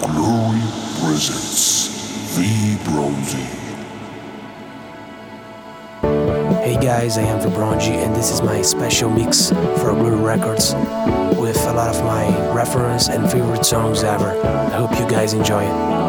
Glory presents Vibronzi. Hey guys, I am Vibronji and this is my special mix for Glory Records with a lot of my reference and favorite songs ever. I hope you guys enjoy it.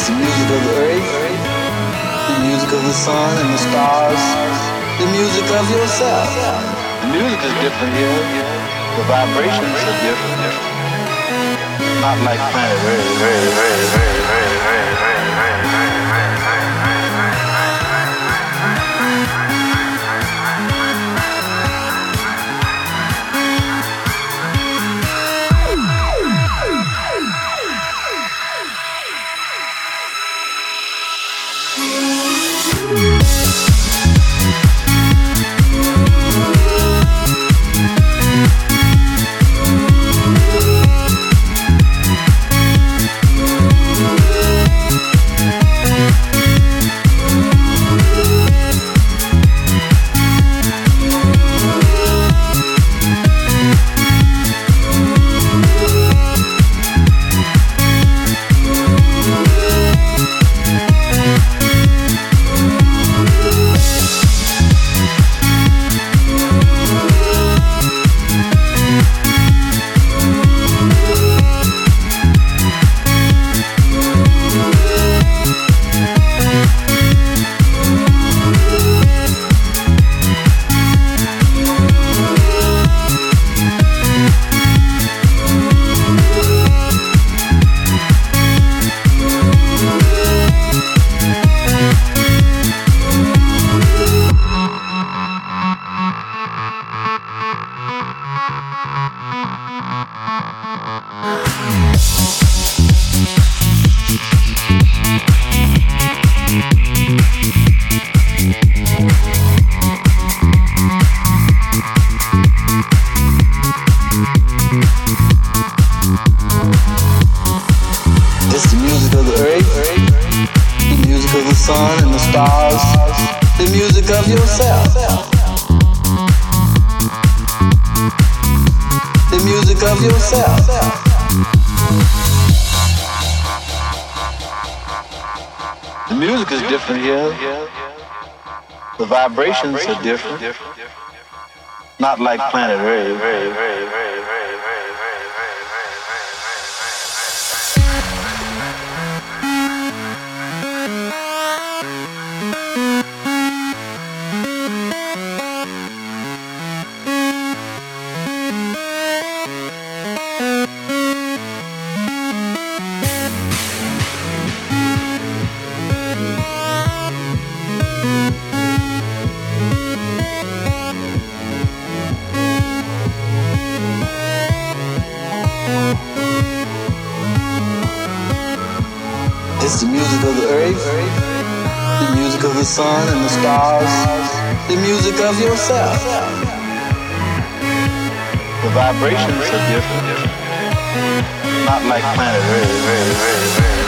The music of the earth, the music of the sun and the stars, the music of yourself. The music is different here. The vibrations are different. Not like planet vibrations are different. Not like planet Earth. Sun and the stars, the music of yourself. The vibrations are different, not like planet Earth.